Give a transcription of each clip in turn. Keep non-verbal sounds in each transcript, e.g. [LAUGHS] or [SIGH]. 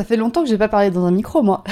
ça fait longtemps que j'ai pas parlé dans un micro, moi.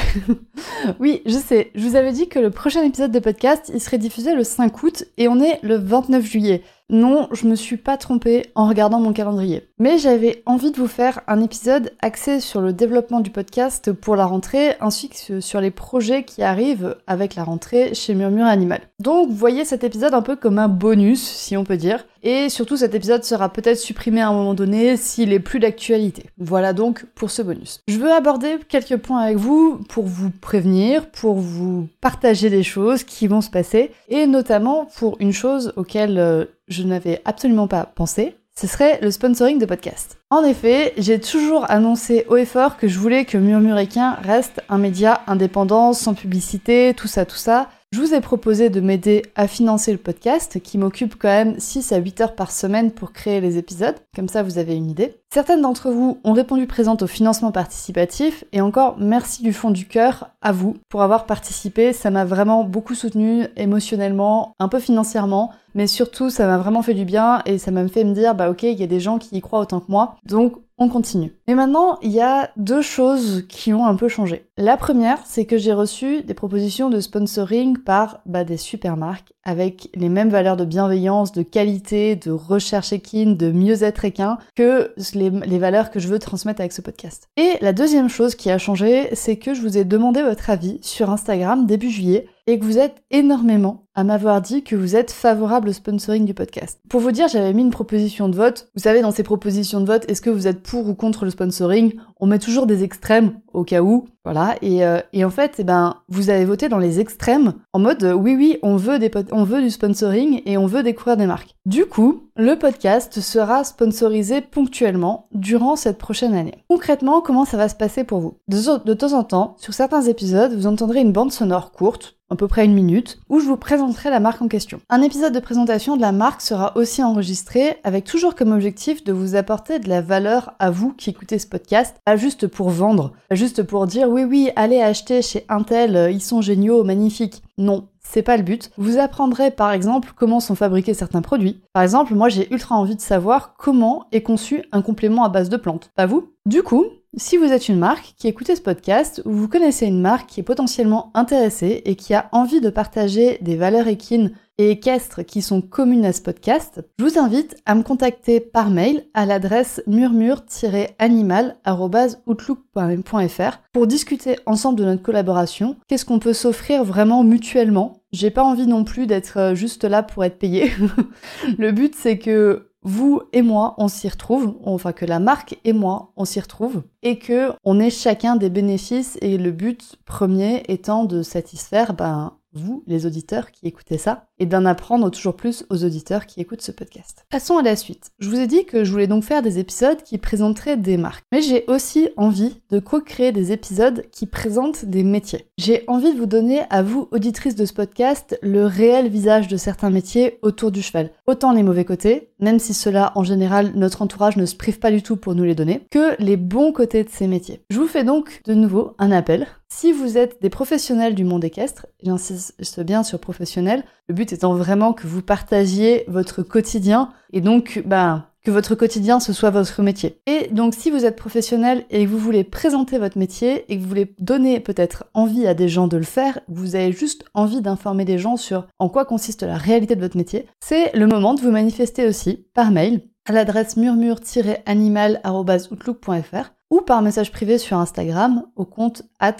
[LAUGHS] oui, je sais, je vous avais dit que le prochain épisode de podcast, il serait diffusé le 5 août et on est le 29 juillet. Non, je me suis pas trompée en regardant mon calendrier. Mais j'avais envie de vous faire un épisode axé sur le développement du podcast pour la rentrée, ainsi que sur les projets qui arrivent avec la rentrée chez Murmure Animal. Donc, voyez cet épisode un peu comme un bonus, si on peut dire. Et surtout, cet épisode sera peut-être supprimé à un moment donné s'il est plus d'actualité. Voilà donc pour ce bonus. Je veux aborder quelques points avec vous pour vous prévenir, pour vous partager des choses qui vont se passer, et notamment pour une chose auquel euh, je n'avais absolument pas pensé, ce serait le sponsoring de podcast. En effet, j'ai toujours annoncé haut et fort que je voulais que Murmuréquin reste un média indépendant, sans publicité, tout ça, tout ça. Je vous ai proposé de m'aider à financer le podcast, qui m'occupe quand même 6 à 8 heures par semaine pour créer les épisodes, comme ça vous avez une idée. Certaines d'entre vous ont répondu présente au financement participatif, et encore merci du fond du cœur à vous pour avoir participé, ça m'a vraiment beaucoup soutenu émotionnellement, un peu financièrement, mais surtout ça m'a vraiment fait du bien et ça m'a fait me dire bah ok il y a des gens qui y croient autant que moi. Donc on continue. Mais maintenant, il y a deux choses qui ont un peu changé. La première, c'est que j'ai reçu des propositions de sponsoring par bah, des super marques avec les mêmes valeurs de bienveillance, de qualité, de recherche équine, de mieux-être équin que les, les, valeurs que je veux transmettre avec ce podcast. Et la deuxième chose qui a changé, c'est que je vous ai demandé votre avis sur Instagram début juillet et que vous êtes énormément à m'avoir dit que vous êtes favorable au sponsoring du podcast. Pour vous dire, j'avais mis une proposition de vote. Vous savez, dans ces propositions de vote, est-ce que vous êtes pour ou contre le sponsoring? On met toujours des extrêmes au cas où. Voilà. Et, euh, en fait, eh ben, vous avez voté dans les extrêmes en mode euh, oui, oui, on veut, du sponsoring et on veut découvrir des marques. Du coup, le podcast sera sponsorisé ponctuellement durant cette prochaine année. Concrètement, comment ça va se passer pour vous? De temps en temps, sur certains épisodes, vous entendrez une bande sonore courte à peu près une minute, où je vous présenterai la marque en question. Un épisode de présentation de la marque sera aussi enregistré avec toujours comme objectif de vous apporter de la valeur à vous qui écoutez ce podcast, pas juste pour vendre, pas juste pour dire oui oui, allez acheter chez Intel, euh, ils sont géniaux, magnifiques. Non, c'est pas le but. Vous apprendrez par exemple comment sont fabriqués certains produits. Par exemple, moi j'ai ultra envie de savoir comment est conçu un complément à base de plantes. Pas vous? Du coup, si vous êtes une marque qui écoutez ce podcast ou vous connaissez une marque qui est potentiellement intéressée et qui a envie de partager des valeurs équines et équestres qui sont communes à ce podcast, je vous invite à me contacter par mail à l'adresse murmure-animal.outlook.fr pour discuter ensemble de notre collaboration, qu'est-ce qu'on peut s'offrir vraiment mutuellement? J'ai pas envie non plus d'être juste là pour être payé. [LAUGHS] Le but c'est que vous et moi, on s'y retrouve, enfin que la marque et moi, on s'y retrouve, et que on ait chacun des bénéfices, et le but premier étant de satisfaire ben, vous, les auditeurs qui écoutez ça, et d'en apprendre toujours plus aux auditeurs qui écoutent ce podcast. Passons à la suite. Je vous ai dit que je voulais donc faire des épisodes qui présenteraient des marques, mais j'ai aussi envie de co-créer des épisodes qui présentent des métiers. J'ai envie de vous donner à vous, auditrices de ce podcast, le réel visage de certains métiers autour du cheval. Autant les mauvais côtés, même si cela, en général, notre entourage ne se prive pas du tout pour nous les donner, que les bons côtés de ces métiers. Je vous fais donc de nouveau un appel. Si vous êtes des professionnels du monde équestre, j'insiste bien sur professionnels, le but étant vraiment que vous partagiez votre quotidien et donc bah, que votre quotidien ce soit votre métier. Et donc si vous êtes professionnel et que vous voulez présenter votre métier et que vous voulez donner peut-être envie à des gens de le faire, vous avez juste envie d'informer des gens sur en quoi consiste la réalité de votre métier, c'est le moment de vous manifester aussi par mail à l'adresse murmure-animal.outlook.fr ou par message privé sur Instagram au compte at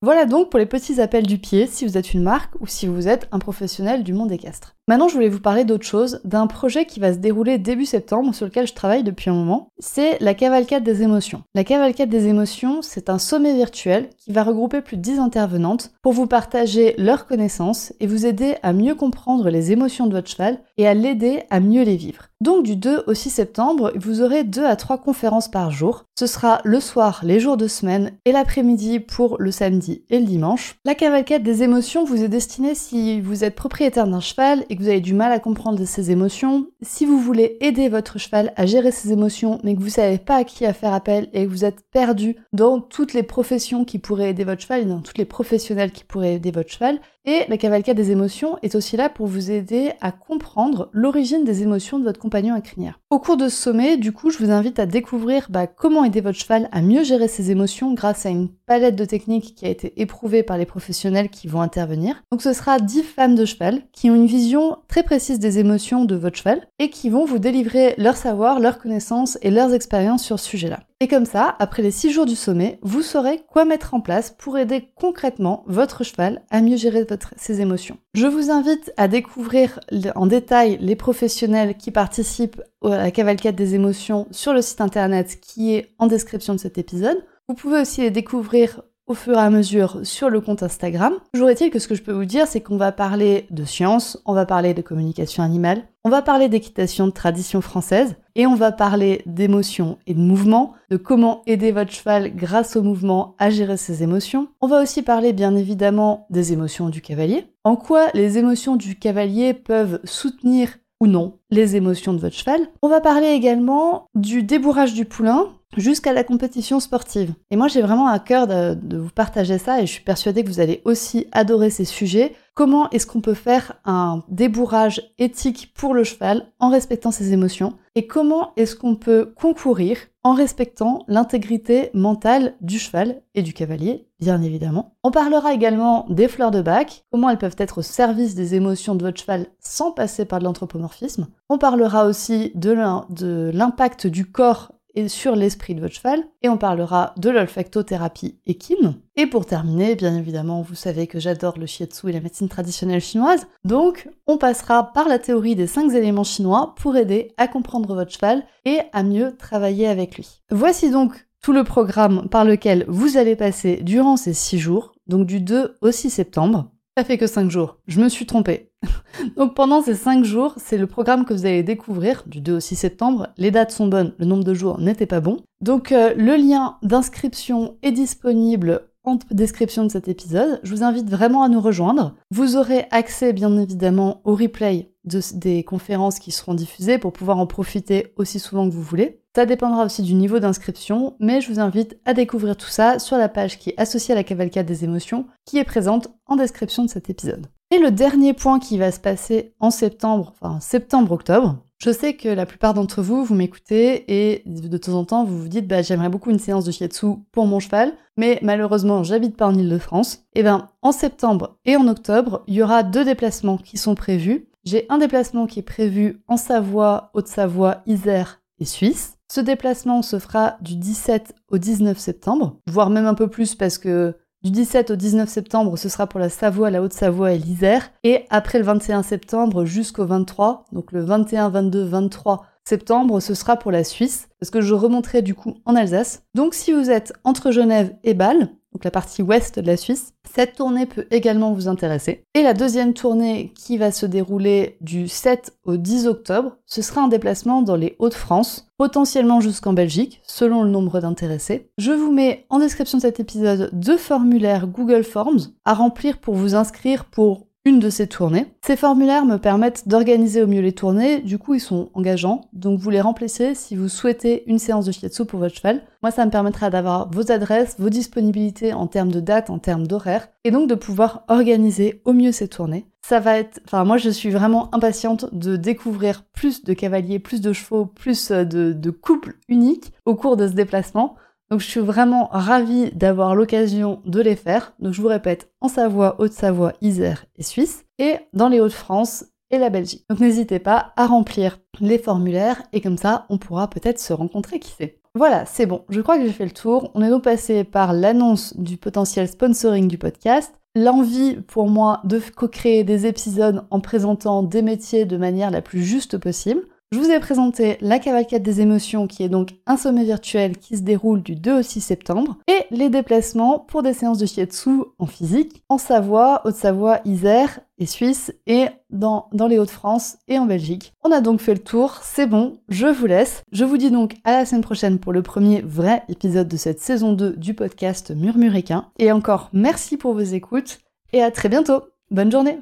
Voilà donc pour les petits appels du pied si vous êtes une marque ou si vous êtes un professionnel du monde équestre. Maintenant, je voulais vous parler d'autre chose, d'un projet qui va se dérouler début septembre sur lequel je travaille depuis un moment. C'est la cavalcade des émotions. La cavalcade des émotions, c'est un sommet virtuel qui va regrouper plus de 10 intervenantes pour vous partager leurs connaissances et vous aider à mieux comprendre les émotions de votre cheval et à l'aider à mieux les vivre. Donc du 2 au 6 septembre, vous aurez 2 à 3 conférences par jour. Ce sera le soir, les jours de semaine et l'après-midi pour le samedi et le dimanche. La cavalcade des émotions vous est destinée si vous êtes propriétaire d'un cheval et que vous avez du mal à comprendre ses émotions, si vous voulez aider votre cheval à gérer ses émotions mais que vous savez pas à qui faire appel et que vous êtes perdu dans toutes les professions qui pourraient aider votre cheval dans tous les professionnels qui pourraient aider votre cheval, et la cavalcade des émotions est aussi là pour vous aider à comprendre l'origine des émotions de votre compagnon à crinière. Au cours de ce sommet, du coup, je vous invite à découvrir bah, comment aider votre cheval à mieux gérer ses émotions grâce à une palette de techniques qui a été éprouvée par les professionnels qui vont intervenir. Donc ce sera 10 femmes de cheval qui ont une vision très précise des émotions de votre cheval et qui vont vous délivrer leur savoir, leurs connaissances et leurs expériences sur ce sujet-là. Et comme ça, après les 6 jours du sommet, vous saurez quoi mettre en place pour aider concrètement votre cheval à mieux gérer ses émotions. Je vous invite à découvrir en détail les professionnels qui participent à la cavalcade des émotions sur le site internet qui est en description de cet épisode. Vous pouvez aussi les découvrir au fur et à mesure sur le compte Instagram. Toujours est-il que ce que je peux vous dire, c'est qu'on va parler de science, on va parler de communication animale, on va parler d'équitation de tradition française, et on va parler d'émotions et de mouvements, de comment aider votre cheval grâce au mouvement à gérer ses émotions. On va aussi parler bien évidemment des émotions du cavalier, en quoi les émotions du cavalier peuvent soutenir ou non les émotions de votre cheval. On va parler également du débourrage du poulain, jusqu'à la compétition sportive. Et moi, j'ai vraiment à cœur de, vous partager ça et je suis persuadée que vous allez aussi adorer ces sujets. Comment est-ce qu'on peut faire un débourrage éthique pour le cheval en respectant ses émotions? Et comment est-ce qu'on peut concourir en respectant l'intégrité mentale du cheval et du cavalier, bien évidemment? On parlera également des fleurs de bac, comment elles peuvent être au service des émotions de votre cheval sans passer par de l'anthropomorphisme. On parlera aussi de l'impact du corps et sur l'esprit de votre cheval, et on parlera de l'olfactothérapie équine. Et pour terminer, bien évidemment, vous savez que j'adore le shiatsu et la médecine traditionnelle chinoise, donc on passera par la théorie des 5 éléments chinois pour aider à comprendre votre cheval et à mieux travailler avec lui. Voici donc tout le programme par lequel vous allez passer durant ces 6 jours, donc du 2 au 6 septembre. Ça fait que 5 jours. Je me suis trompée. [LAUGHS] Donc pendant ces 5 jours, c'est le programme que vous allez découvrir du 2 au 6 septembre. Les dates sont bonnes, le nombre de jours n'était pas bon. Donc euh, le lien d'inscription est disponible en description de cet épisode. Je vous invite vraiment à nous rejoindre. Vous aurez accès bien évidemment au replay des conférences qui seront diffusées pour pouvoir en profiter aussi souvent que vous voulez. Ça dépendra aussi du niveau d'inscription, mais je vous invite à découvrir tout ça sur la page qui est associée à la cavalcade des émotions, qui est présente en description de cet épisode. Et le dernier point qui va se passer en septembre, enfin septembre-octobre, je sais que la plupart d'entre vous, vous m'écoutez et de temps en temps, vous vous dites, bah, j'aimerais beaucoup une séance de shiatsu pour mon cheval, mais malheureusement, j'habite pas en Ile-de-France. Et eh ben, en septembre et en octobre, il y aura deux déplacements qui sont prévus. J'ai un déplacement qui est prévu en Savoie, Haute-Savoie, Isère et Suisse. Ce déplacement se fera du 17 au 19 septembre, voire même un peu plus parce que du 17 au 19 septembre, ce sera pour la Savoie, la Haute-Savoie et l'Isère. Et après le 21 septembre jusqu'au 23, donc le 21, 22, 23 septembre, ce sera pour la Suisse, parce que je remonterai du coup en Alsace. Donc si vous êtes entre Genève et Bâle, donc la partie ouest de la Suisse. Cette tournée peut également vous intéresser. Et la deuxième tournée qui va se dérouler du 7 au 10 octobre, ce sera un déplacement dans les Hauts-de-France, potentiellement jusqu'en Belgique, selon le nombre d'intéressés. Je vous mets en description de cet épisode deux formulaires Google Forms à remplir pour vous inscrire pour une de ces tournées. Ces formulaires me permettent d'organiser au mieux les tournées, du coup ils sont engageants, donc vous les remplissez si vous souhaitez une séance de shiatsu pour votre cheval. Moi ça me permettra d'avoir vos adresses, vos disponibilités en termes de date, en termes d'horaire, et donc de pouvoir organiser au mieux ces tournées. Ça va être, enfin moi je suis vraiment impatiente de découvrir plus de cavaliers, plus de chevaux, plus de, de couples uniques au cours de ce déplacement. Donc je suis vraiment ravie d'avoir l'occasion de les faire. Donc je vous répète, en Savoie, Haute-Savoie, Isère et Suisse, et dans les Hauts-de-France et la Belgique. Donc n'hésitez pas à remplir les formulaires et comme ça on pourra peut-être se rencontrer, qui sait. Voilà, c'est bon, je crois que j'ai fait le tour. On est donc passé par l'annonce du potentiel sponsoring du podcast, l'envie pour moi de co-créer des épisodes en présentant des métiers de manière la plus juste possible. Je vous ai présenté la cavalcade des émotions qui est donc un sommet virtuel qui se déroule du 2 au 6 septembre et les déplacements pour des séances de shiatsu en physique en Savoie, Haute-Savoie, Isère et Suisse et dans, dans les Hauts-de-France et en Belgique. On a donc fait le tour, c'est bon, je vous laisse. Je vous dis donc à la semaine prochaine pour le premier vrai épisode de cette saison 2 du podcast Murmuréquin. Et encore merci pour vos écoutes et à très bientôt. Bonne journée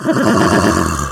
[LAUGHS]